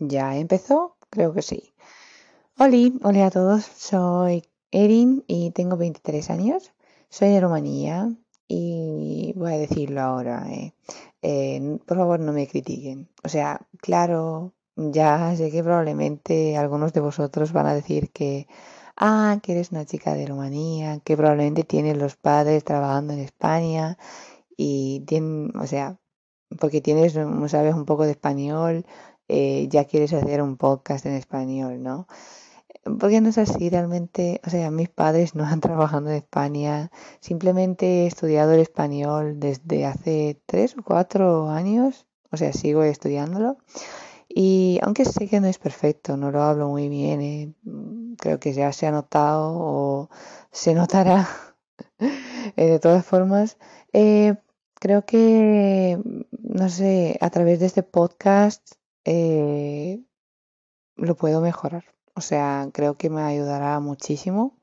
¿Ya empezó? Creo que sí. Hola, hola a todos. Soy Erin y tengo 23 años. Soy de Rumanía y voy a decirlo ahora. Eh. Eh, por favor, no me critiquen. O sea, claro, ya sé que probablemente algunos de vosotros van a decir que, ah, que eres una chica de Rumanía, que probablemente tienes los padres trabajando en España y tienen, o sea, porque tienes, sabes un poco de español eh, ya quieres hacer un podcast en español, ¿no? Porque no es así realmente, o sea, mis padres no han trabajado en España, simplemente he estudiado el español desde hace tres o cuatro años, o sea, sigo estudiándolo. Y aunque sé que no es perfecto, no lo hablo muy bien, eh, creo que ya se ha notado o se notará eh, de todas formas. creo que, no sé, a través de este podcast eh, lo puedo mejorar. O sea, creo que me ayudará muchísimo.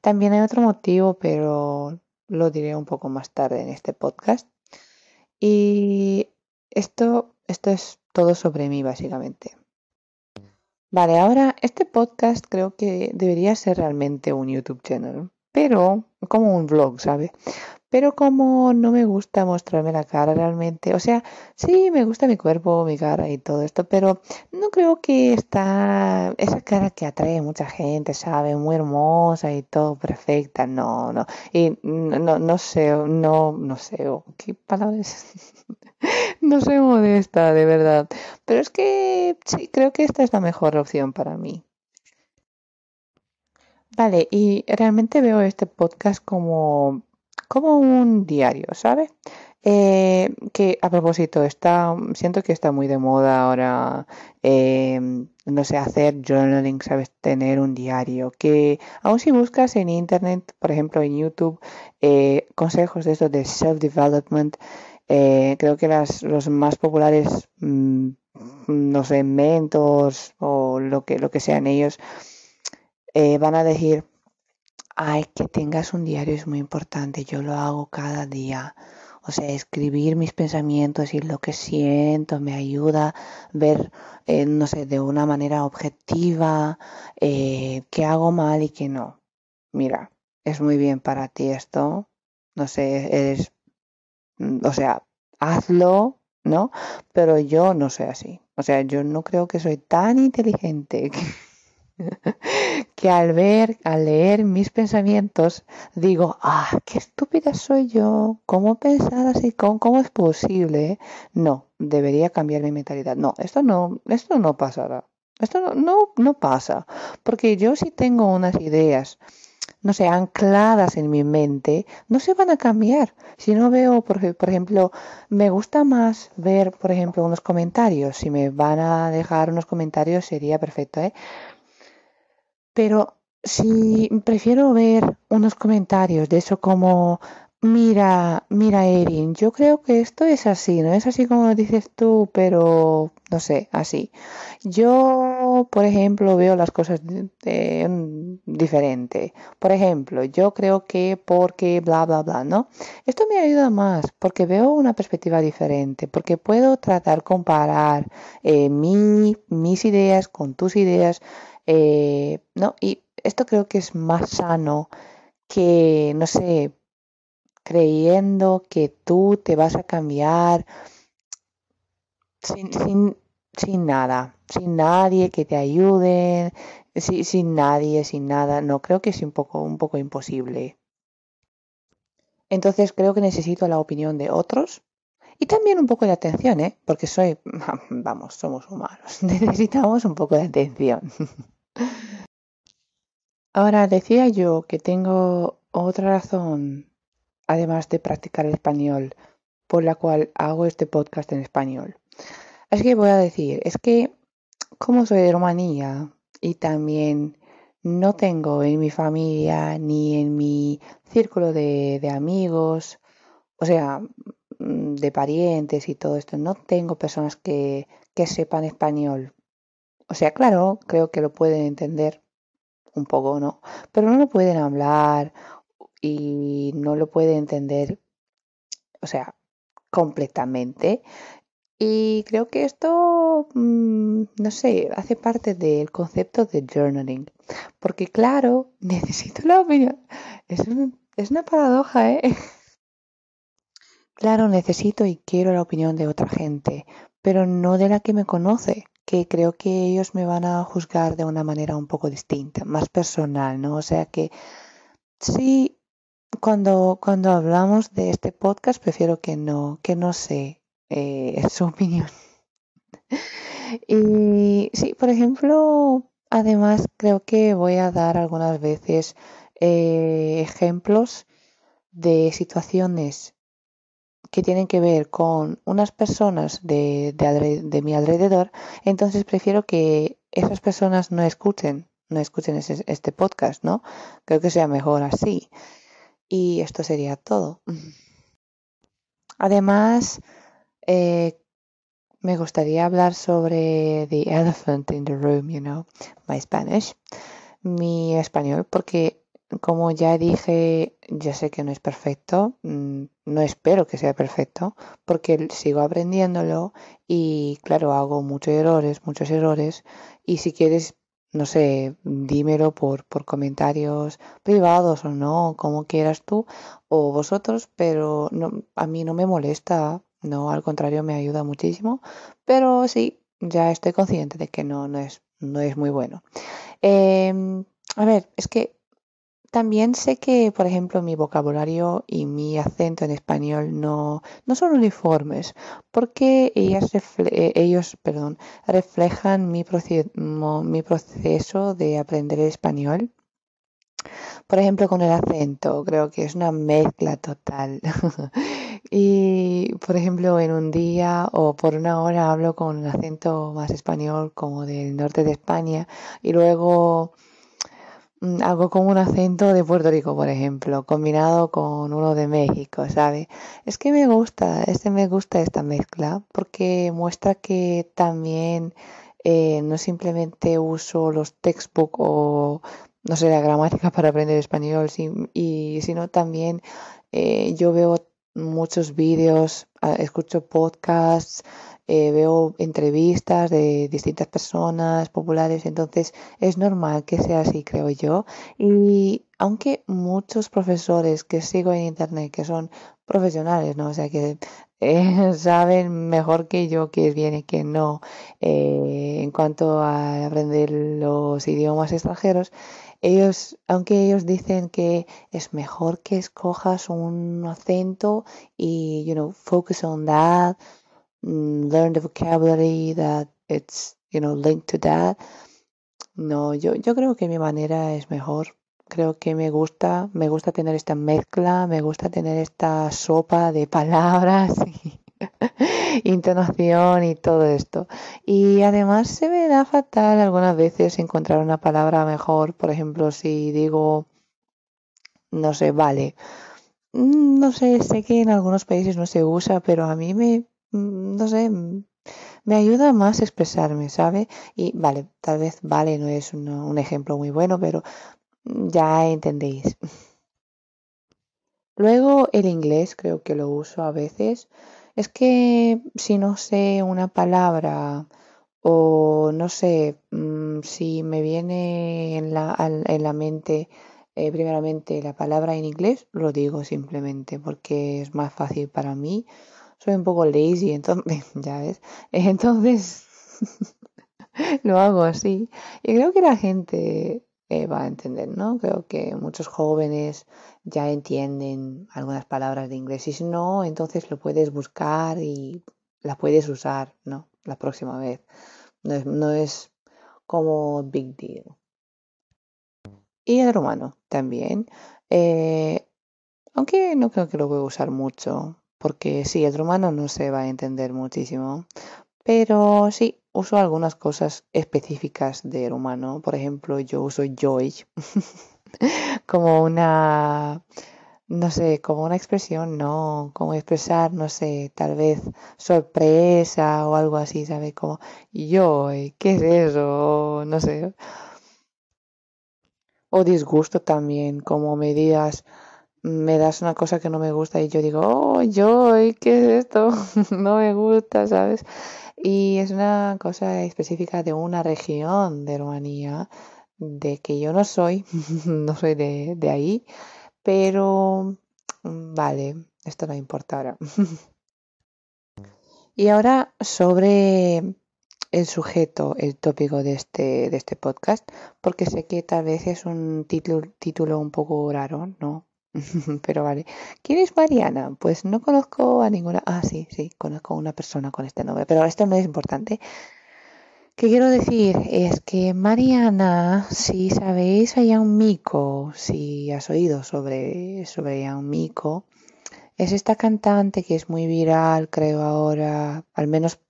También hay otro motivo, pero lo diré un poco más tarde en este podcast. Y esto, esto es todo sobre mí, básicamente. Vale, ahora este podcast creo que debería ser realmente un YouTube channel, pero como un vlog, ¿sabes? pero como no me gusta mostrarme la cara realmente, o sea, sí me gusta mi cuerpo, mi cara y todo esto, pero no creo que está esa cara que atrae a mucha gente, ¿sabe? Muy hermosa y todo perfecta, no, no, y no, no sé, no, no sé, ¿qué palabras? no soy modesta, de verdad, pero es que sí, creo que esta es la mejor opción para mí. Vale, y realmente veo este podcast como como un diario, ¿sabes? Eh, que a propósito, está, siento que está muy de moda ahora, em, no sé, hacer journaling, ¿sabes? Tener un diario. Que aun si buscas en internet, por ejemplo en YouTube, eh, consejos de eso de self-development, eh, creo que las, los más populares, mm, no sé, mentors o lo que, lo que sean ellos, van a decir Ay, que tengas un diario es muy importante. Yo lo hago cada día. O sea, escribir mis pensamientos y lo que siento me ayuda a ver, eh, no sé, de una manera objetiva eh, qué hago mal y qué no. Mira, es muy bien para ti esto. No sé, eres, mm, o sea, hazlo, ¿no? Pero yo no soy así. O sea, yo no creo que soy tan inteligente. que al ver, al leer mis pensamientos, digo, ah, qué estúpida soy yo, ¿cómo pensar así? ¿Cómo, es posible? No, debería cambiar mi mentalidad. No, esto no, esto no pasará. Esto no, no, no pasa, porque yo sí tengo unas ideas, no sé, ancladas en mi mente, no se van a cambiar. Si no veo, por, por, ejemplo, me gusta más ver, por ejemplo, unos comentarios. Si me van a dejar unos comentarios sería perfecto, ¿eh? Pero si prefiero ver unos comentarios de eso como, mira, mira Erin, yo creo que esto es así, no es así como lo dices tú, pero no sé, así. Yo, por ejemplo, veo las cosas de, diferente. Por ejemplo, yo creo que porque bla, bla, bla, ¿no? Esto me ayuda más porque veo una perspectiva diferente, porque puedo tratar, comparar eh, mi, mis ideas con tus ideas eh, ¿no? Y esto creo que es más sano que, no sé, creyendo que tú te vas a cambiar sin, sin nada, sin nadie que te ayude, sin, sin nadie, sin nada. No, creo que es un poco, un poco imposible. Entonces creo que necesito la opinión de otros y también un poco de atención, ¿eh? Porque soy, vamos, somos humanos, necesitamos un poco de atención. Ahora decía yo que tengo otra razón, además de practicar el español, por la cual hago este podcast en español. Así que voy a decir, es que como soy de Rumanía y también no tengo en mi familia ni en mi círculo de, de amigos, o sea, mm, de parientes y todo esto, no tengo personas que, que sepan español. O sea, claro, creo que lo pueden entender un poco, ¿no? Pero no lo pueden hablar y no lo pueden entender, o sea, completamente. Y creo que esto mm, no sé, hace parte del concepto de journaling. Porque claro, necesito la opinión. Es, es una paradoja, ¿eh? Claro, necesito y quiero la opinión de otra gente, pero no de la que me conoce, que creo que ellos me van a juzgar de una manera un poco distinta, más personal, ¿no? O sea que sí, cuando, cuando hablamos de este podcast, prefiero que no, que no sé eh, su opinión. y sí, por ejemplo, además creo que voy a dar algunas veces eh, ejemplos de situaciones que tienen que ver con unas personas de, de, mi alrededor, entonces prefiero que esas personas no escuchen, no escuchen este podcast, ¿no? Creo que sea mejor así. Y esto sería todo. Además, eh, me gustaría hablar sobre The Elephant in the Room, you know, my Spanish, mi español, porque como ya dije, ya sé que no es perfecto, mm, no espero que sea perfecto, porque sigo aprendiéndolo y claro, hago muchos errores, muchos errores, y si quieres, no sé, dímelo por, por comentarios privados o no, como quieras tú o vosotros, pero no, a mí no me molesta, no, al contrario, me ayuda muchísimo, pero sí, ya estoy consciente de que no, no, es, no es muy bueno. Em, a ver, es que también sé que, por ejemplo, mi vocabulario y mi acento en español no, no son uniformes, porque ellas eh, ellos perdón, reflejan mi, mi proceso de aprender español. Por ejemplo, con el acento, creo que es una mezcla total. y, por ejemplo, en un día o por una hora hablo con un acento más español como del norte de España y luego Mm, algo como un acento de Puerto Rico, por ejemplo, combinado con uno de México, ¿sabes? Es que me gusta, este me gusta esta mezcla porque muestra que también eh, no simplemente uso los textbook o no sé, la gramática para aprender español, y, sino también eh, yo veo muchos vídeos, ah, escucho podcasts, eh, veo entrevistas de distintas personas populares, entonces es normal que sea así, creo yo. Y aunque muchos profesores que sigo en internet, que son profesionales, ¿no? O sea, que eh, saben mejor que yo que viene que no eh, en cuanto a aprender los idiomas extranjeros, ellos, aunque ellos dicen que es mejor que escojas un acento y, you know, focus on that, Mm, learn the vocabulary that it's, you know, linked to that. No, yo, yo creo que mi manera es mejor. Creo que me gusta, me gusta tener esta mezcla, me gusta tener esta sopa de palabras y intonación y todo esto. Y además se me da fatal algunas veces encontrar una palabra mejor. Por ejemplo, si digo, no sé, vale. Mm, no sé, sé que en algunos países no se usa, pero a mí me, Mm, no sé, mm, me ayuda más expresarme, ¿sabe? Y vale, tal vez vale no es un ejemplo muy bueno, pero ya entendéis. Luego el inglés creo que lo uso a veces. Es que si no sé una palabra o no sé si me viene en la, en la mente eh, primeramente la palabra en inglés, lo digo simplemente porque es más fácil para mí soy un poco lazy, entonces, ya ves, entonces lo hago así. Y creo que la gente va a entender, ¿no? Creo que muchos jóvenes ya entienden algunas palabras de inglés y si no, entonces lo puedes buscar y las puedes usar, ¿no? La próxima vez. No es, no es como big deal. Y el romano también. Eh, aunque no creo que lo voy a usar mucho porque sí, el rumano no se va a entender muchísimo, pero sí, uso algunas cosas específicas de rumano. Por ejemplo, yo uso joy como una, no sé, como una expresión, no, como expresar, no sé, tal vez sorpresa o algo así, ¿sabes? Como joy, ¿qué es eso? No sé. O disgusto también, como medidas me das una cosa que no me gusta y yo digo, oh, yo, ¿qué es esto? no me gusta, ¿sabes? Y es una cosa específica de una región de Rumanía, de que yo no soy, no soy de, de ahí, pero mm, vale, esto no importa ahora. y ahora sobre el sujeto, el tópico de este, de este podcast, porque sé que tal vez es un título, título un poco raro, ¿no? Pero vale. ¿Quién es Mariana? Pues no conozco a ninguna. Ah, sí, sí, conozco a una persona con este nombre, pero esto no es importante. ¿Qué quiero decir? Es que Mariana, si sabéis a un Mico, si has oído sobre, sobre un Mico, es esta cantante que es muy viral, creo ahora, al menos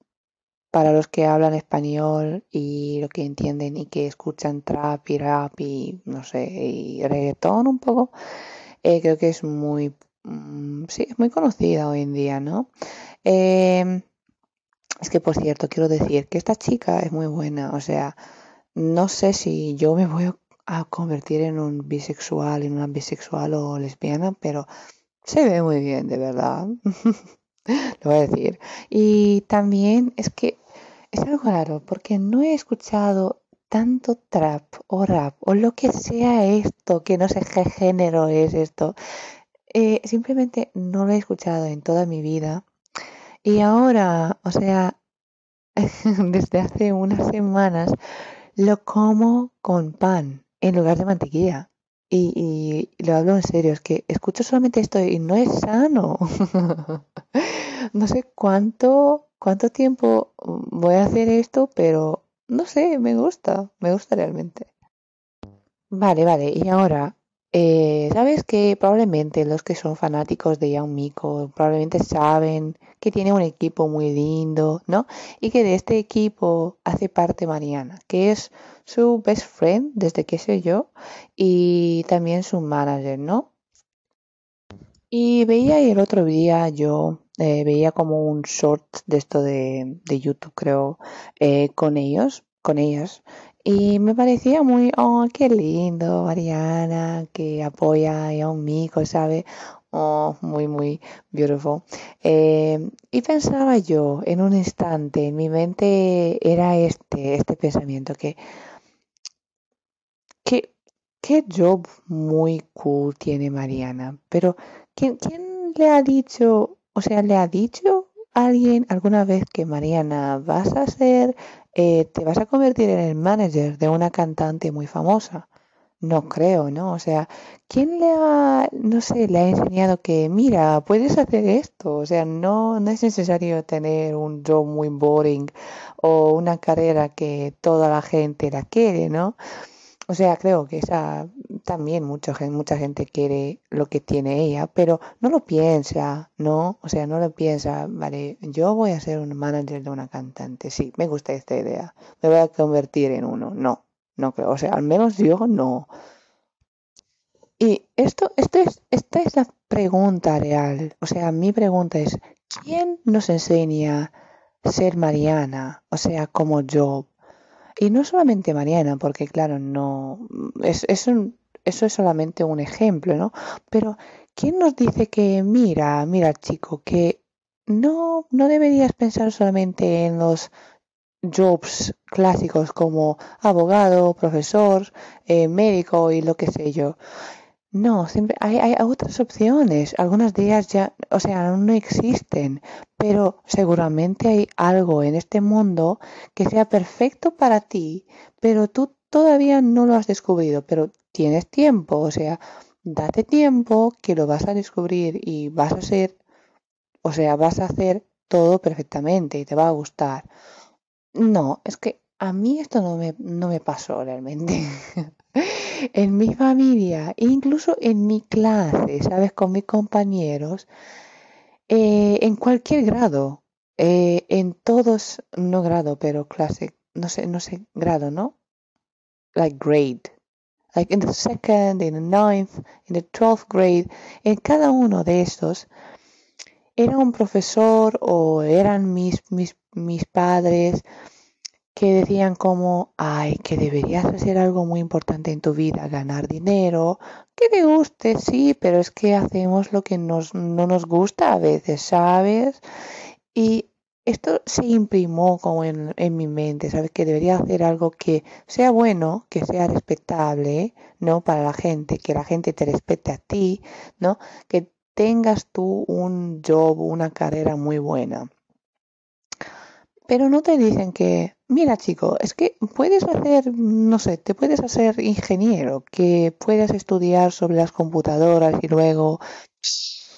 para los que hablan español y lo que entienden y que escuchan trap y rap y no sé, y reggaetón un poco. Eh, creo que es muy, mm, sí, es muy conocida hoy en día, ¿no? Em, es que, por cierto, quiero decir que esta chica es muy buena, o sea, no sé si yo me voy a convertir en un bisexual, en una bisexual o lesbiana, pero se ve muy bien, de verdad. Lo voy a decir. Y también es que es algo raro, porque no he escuchado tanto trap o rap o lo que sea esto, que no sé qué género es esto. Eh, simplemente no lo he escuchado en toda mi vida. Y ahora, o sea, desde hace unas semanas, lo como con pan en lugar de mantequilla. Y, y, lo hablo en serio, es que escucho solamente esto y no es sano. no sé cuánto, cuánto tiempo voy a hacer esto, pero no sé, me gusta, me gusta realmente. Vale, vale, y ahora, eh, ¿sabes que probablemente los que son fanáticos de Young Miko probablemente saben que tiene un equipo muy lindo, ¿no? Y que de este equipo hace parte Mariana, que es su best friend, desde que sé yo, y también su manager, ¿no? Y veía el otro día yo eh, veía como un short de esto de, de YouTube, creo, eh, con ellos, con ellas. Y me parecía muy, oh, qué lindo, Mariana, que apoya a un mico, ¿sabe? Oh, muy, muy beautiful. Eh, y pensaba yo en un instante, en mi mente era este, este pensamiento, que, que qué job muy cool tiene Mariana, pero ¿quién, quién le ha dicho o sea, ¿le ha dicho alguien alguna vez que Mariana vas a ser, eh, te vas a convertir en el manager de una cantante muy famosa? No creo, ¿no? O sea, ¿quién le ha, no sé, le ha enseñado que, mira, puedes hacer esto? O sea, no, no es necesario tener un job muy boring o una carrera que toda la gente la quiere, ¿no? O sea, creo que esa también mucha, mucha gente quiere lo que tiene ella, pero no lo piensa, ¿no? O sea, no lo piensa, vale, yo voy a ser un manager de una cantante, sí, me gusta esta idea, me voy a convertir en uno, no, no creo, o sea, al menos yo no. Y esto, esto es, esta es la pregunta real, o sea, mi pregunta es, ¿quién nos enseña ser Mariana? O sea, como yo, y no solamente Mariana, porque claro, no es, es un, eso es solamente un ejemplo, ¿no? Pero ¿quién nos dice que mira, mira chico, que no, no deberías pensar solamente en los jobs clásicos como abogado, profesor, eh, médico y lo que sé yo? No, siempre hay, hay otras opciones. Algunas de ellas ya, o sea, no existen, pero seguramente hay algo en este mundo que sea perfecto para ti, pero tú todavía no lo has descubierto, pero tienes tiempo, o sea, date tiempo que lo vas a descubrir y vas a ser, o sea, vas a hacer todo perfectamente y te va a gustar. No, es que a mí esto no me, no me pasó realmente. en mi familia, incluso en mi clase, ¿sabes? Con mis compañeros, eh, en cualquier grado, eh, en todos, no grado, pero clase, no sé, no sé, grado, ¿no? Like grade. Like in the second, in the ninth, in the twelfth grade, en cada uno de estos, era un profesor o eran mis, mis, mis padres que decían como, ay, que deberías hacer algo muy importante en tu vida, ganar dinero, que te guste, sí, pero es que hacemos lo que nos, no nos gusta a veces, ¿sabes? Y esto se imprimó como en, en, mi mente, ¿sabes? Que debería hacer algo que sea bueno, que sea respetable, ¿no? Para la gente, que la gente te respete a ti, ¿no? Que tengas tú un job, una carrera muy buena. Pero no te dicen que, mira chico, es que puedes hacer, no sé, te puedes hacer ingeniero, que puedes estudiar sobre las computadoras y luego,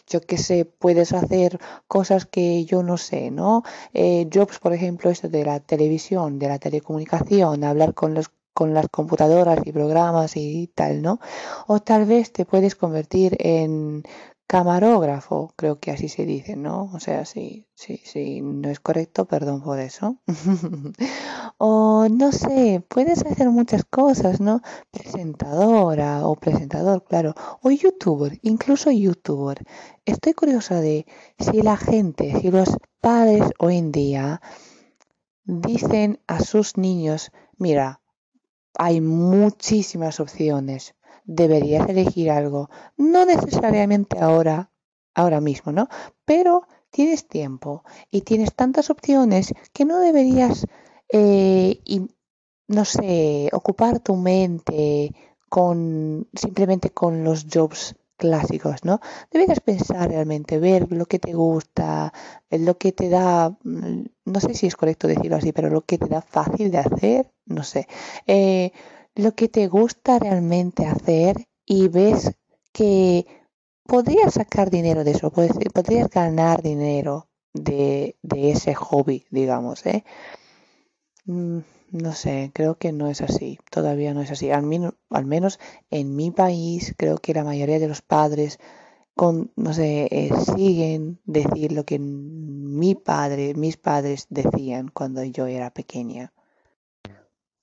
yo qué sé, puedes hacer cosas que yo no sé, ¿no? Eh, jobs, por ejemplo, esto de la televisión, de la telecomunicación, hablar con los con las computadoras y programas y tal, ¿no? O tal vez te puedes convertir en camarógrafo, creo que así se dice, ¿no? O sea, si, sí, sí, no es correcto, perdón por eso. o no sé, puedes hacer muchas cosas, ¿no? Presentadora o presentador, claro. O youtuber, incluso youtuber. Estoy curiosa de si la gente, si los padres hoy en día dicen a sus niños, mira, hay muchísimas opciones deberías elegir algo. No necesariamente ahora, ahora mismo, ¿no? Pero tienes tiempo y tienes tantas opciones que no deberías, eh, y, no sé, ocupar tu mente con simplemente con los jobs clásicos, ¿no? Deberías pensar realmente, ver lo que te gusta, lo que te da, mm, no sé si es correcto decirlo así, pero lo que te da fácil de hacer, no sé. Eh, lo que te gusta realmente hacer y ves que podrías sacar dinero de eso, podrías ganar dinero de, ese hobby, digamos, ¿eh? Mm, no sé, creo que no es así, todavía no es así. Al, al menos en mi país creo que la mayoría de los padres con, no sé, eh, siguen decir lo que mi padre, mis padres decían cuando yo era pequeña.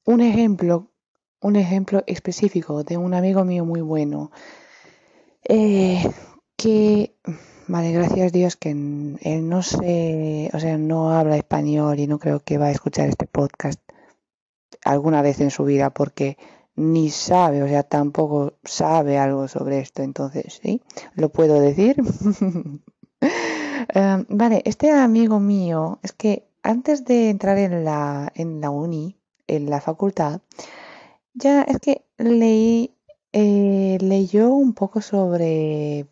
Un ejemplo un ejemplo específico de un amigo mío muy bueno. Eh, que vale gracias Dios que él no sé o sea no habla español y no creo que va a escuchar este podcast alguna vez en su vida porque ni sabe o sea tampoco sabe algo sobre esto. Entonces sí lo puedo decir. Eh, vale este amigo mío es que antes de entrar en la en la uni en la facultad ya, es que leí, eh, leyó un poco sobre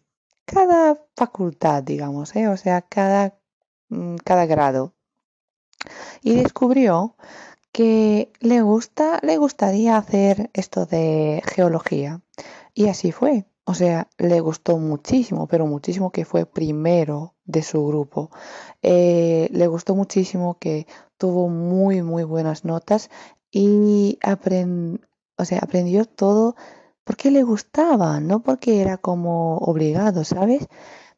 cada facultad, digamos, ¿eh? o sea, cada, mm, cada grado. Y descubrió que le gusta, le gustaría hacer esto de geología. Y así fue. O sea, le gustó muchísimo, pero muchísimo que fue primero de su grupo. Eh, le gustó muchísimo que tuvo muy, muy buenas notas y aprendió o sea, aprendió todo porque le gustaba, no porque era como obligado, ¿sabes?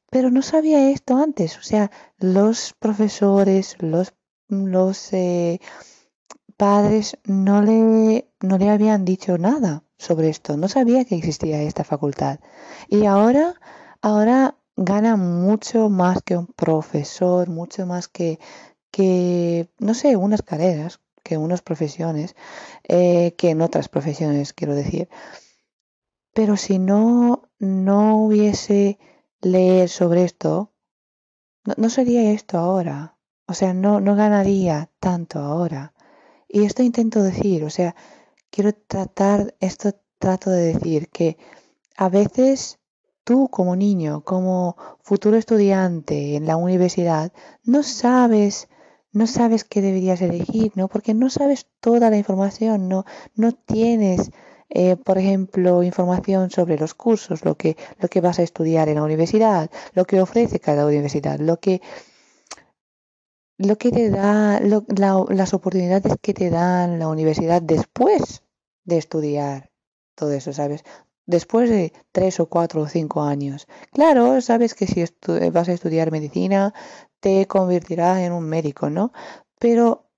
Pero no sabía esto antes, o sea, los profesores, los, los eh, padres no le, no le habían dicho nada sobre esto, no sabía que existía esta facultad. Y ahora, ahora gana mucho más que un profesor, mucho más que, que, no sé, unas carreras, que unas profesiones, eh, que en otras profesiones, quiero decir. Pero si no, no hubiese leer sobre esto, no, sería esto ahora. O sea, no, no ganaría tanto ahora. Y esto intento decir, o sea, quiero tratar, esto trato de decir que a veces tú como niño, como futuro estudiante en la universidad, no sabes no sabes qué deberías elegir, ¿no? Porque no sabes toda la información, no, no tienes, eh, por ejemplo, información sobre los cursos, lo que, lo que vas a estudiar en la universidad, lo que ofrece cada universidad, lo que, lo que te da, las oportunidades que te dan la universidad después de estudiar todo eso, ¿sabes? Después de tres o cuatro o cinco años. Claro, sabes que si vas a estudiar medicina, te convertirás en un médico, ¿no? Pero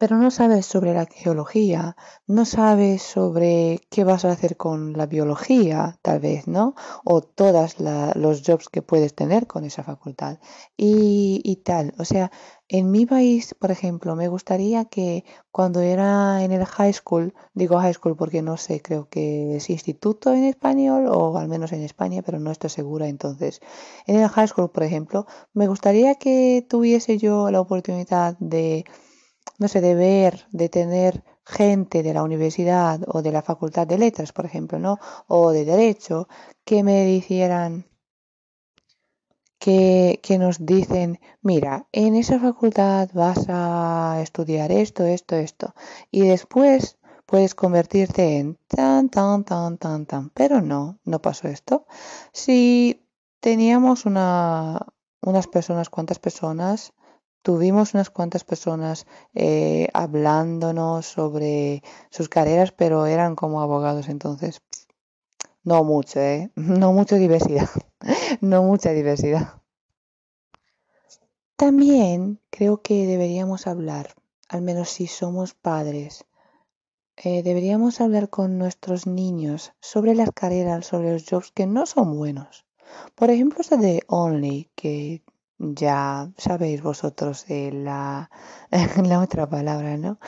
pero no sabes sobre la geología, no sabes sobre qué vas a hacer con la biología, tal vez, ¿no? O todos los jobs que puedes tener con esa facultad y, y tal. O sea, en mi país, por ejemplo, me gustaría que cuando era en el high school, digo high school porque no sé, creo que es instituto en español o al menos en España, pero no estoy segura. Entonces, en el high school, por ejemplo, me gustaría que tuviese yo la oportunidad de no sé, de ver, de tener gente de la universidad o de la facultad de letras, por ejemplo, ¿no? O de derecho, que me dijeran, que, que nos dicen, mira, en esa facultad vas a estudiar esto, esto, esto, y después puedes convertirte en tan, tan, tan, tan, tan. Pero no, no pasó esto. Si teníamos una, unas personas, cuantas personas tuvimos unas cuantas personas eh, hablándonos sobre sus carreras, pero eran como abogados, entonces no mucho, ¿eh? No mucha diversidad, no mucha diversidad. También creo que deberíamos hablar, al menos si somos padres, eh, deberíamos hablar con nuestros niños sobre las carreras, sobre los jobs que no son buenos. Por ejemplo, esta de Only, que ya sabéis vosotros la, la otra palabra, ¿no?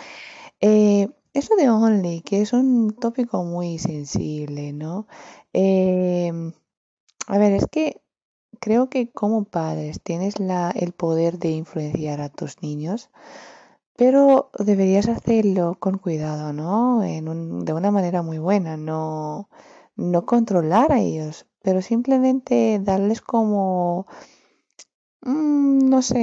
Eh, eso de only, que es un tópico muy sensible, ¿no? Em, a ver, es que creo que como padres tienes la, el poder de influenciar a tus niños, pero deberías hacerlo con cuidado, ¿no? En un, de una manera muy buena, no, no controlar a ellos, pero simplemente darles como Mm, no sé,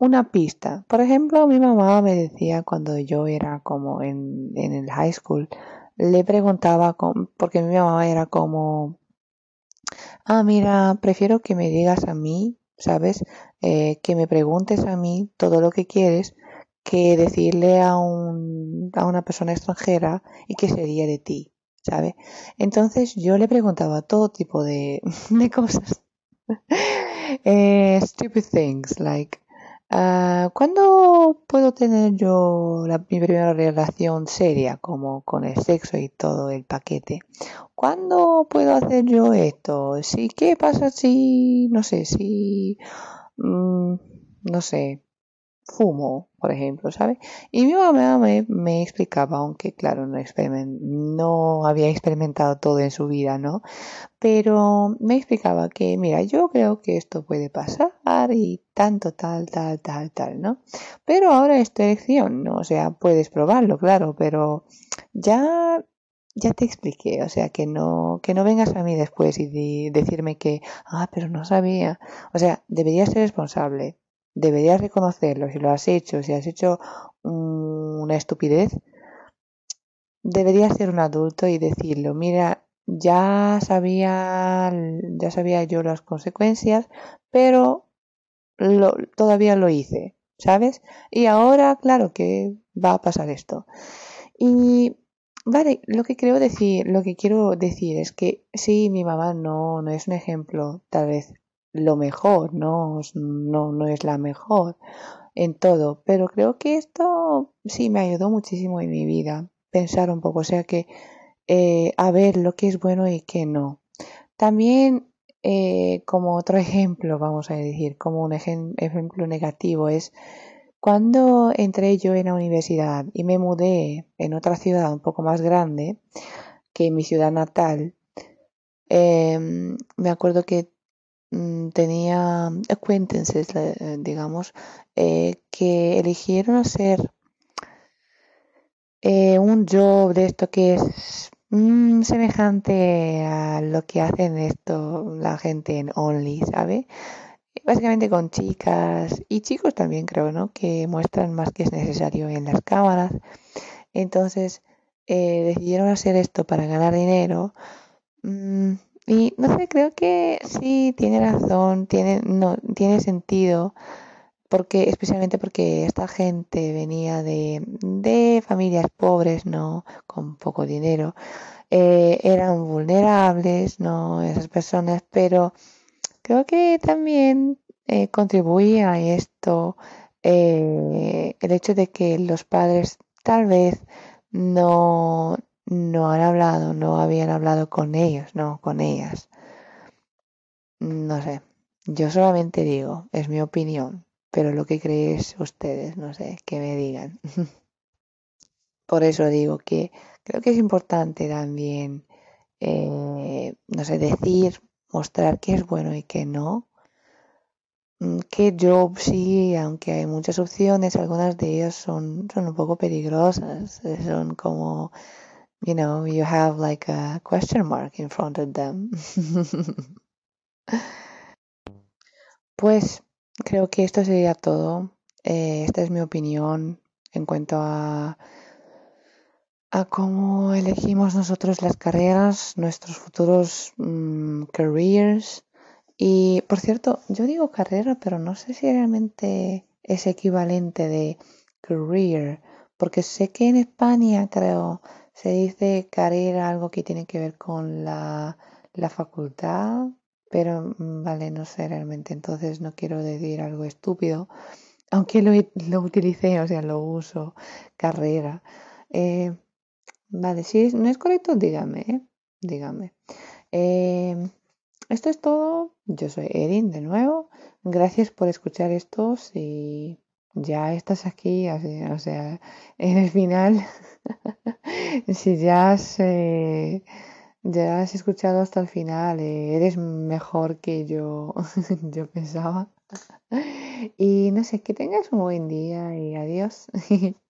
una pista. Por ejemplo, mi mamá me decía cuando yo era como en, en el high school, le preguntaba, porque mi mamá era como, ah, mira, prefiero que me digas a mí, ¿sabes? Eh, que me preguntes a mí todo lo que quieres que decirle a, un, a una persona extranjera y que sería de ti, ¿sabes? Entonces yo le preguntaba todo tipo de, de cosas. Eh, stupid things, like, uh, ¿cuándo puedo tener yo mi primera relación seria, como con el sexo y todo el paquete? ¿Cuándo puedo hacer yo esto? ¿Sí, ¿Qué pasa si, no sé, si, mm, no sé, fumo, por ejemplo, ¿sabes? Y mi mamá me, explicaba, aunque claro, no, no había experimentado todo en su vida, ¿no? Pero me explicaba que, mira, yo creo que esto puede pasar y tanto, tal, tal, tal, tal, ¿no? Pero ahora es tu elección, ¿no? O sea, puedes probarlo, claro, pero ya ya te expliqué, o sea, que no, que no vengas a mí después y decirme que, ah, pero no sabía. O sea, deberías ser responsable deberías reconocerlo. Si lo has hecho, si has hecho una estupidez, deberías ser un adulto y decirlo. Mira, ya sabía, ya sabía yo las consecuencias, pero todavía lo hice, ¿sabes? Y ahora, claro que va a pasar esto. Y vale, lo que quiero decir, lo que quiero decir es que sí, mi mamá no, no es un ejemplo, tal vez lo mejor, no, no, no es la mejor en todo, pero creo que esto sí me ayudó muchísimo en mi vida, pensar un poco, o sea que eh, a ver lo que es bueno y qué no. También eh, como otro ejemplo, vamos a decir, como un ejemplo negativo es cuando entré yo en la universidad y me mudé en otra ciudad un poco más grande que mi ciudad natal, em, me acuerdo que tenía acquaintances, eh, digamos, eh, que eligieron hacer eh, un job de esto que es mm, semejante a lo que hacen esto la gente en Only, ¿sabe? Básicamente con chicas y chicos también creo, ¿no? Que muestran más que es necesario en las cámaras. Entonces decidieron hacer esto para ganar dinero. Mm, y no sé, creo que sí tiene razón, tiene, no, tiene sentido, porque, especialmente porque esta gente venía de, de familias pobres, ¿no? Con poco dinero. Eh, eran vulnerables, ¿no? Esas personas, pero creo que también eh, contribuía a esto eh, el hecho de que los padres tal vez no, no han hablado, no habían hablado con ellos, no, con ellas. No sé, yo solamente digo, es mi opinión, pero lo que creéis ustedes, no sé, que me digan. Por eso digo que creo que es importante también, eh, no sé, decir, mostrar qué es bueno y qué no. Mm, que yo sí, aunque hay muchas opciones, algunas de ellas son, son un poco peligrosas. eh, Son como, you know, you have like a question mark in front of them. Pues creo que esto sería todo. Eh, esta es mi opinión en cuanto a, a cómo elegimos nosotros las carreras, nuestros futuros mm, careers. Y por cierto, yo digo carrera, pero no sé si realmente es equivalente de career, porque sé que en España, creo, se dice carrera algo que tiene que ver con la, la facultad, pero mm, vale, no sé realmente, entonces no quiero decir algo estúpido, aunque lo, lo utilicé, o sea, lo uso, carrera. Eh, vale, si no es correcto, dígame, ¿eh? dígame. Eh, esto es todo. Yo soy Erin de nuevo. Gracias por escuchar esto. Si ya estás aquí, o sea, en el final, si ya has, escuchado hasta el final, eh, eres mejor que yo, yo pensaba. Y no sé, que tengas un buen día y adiós.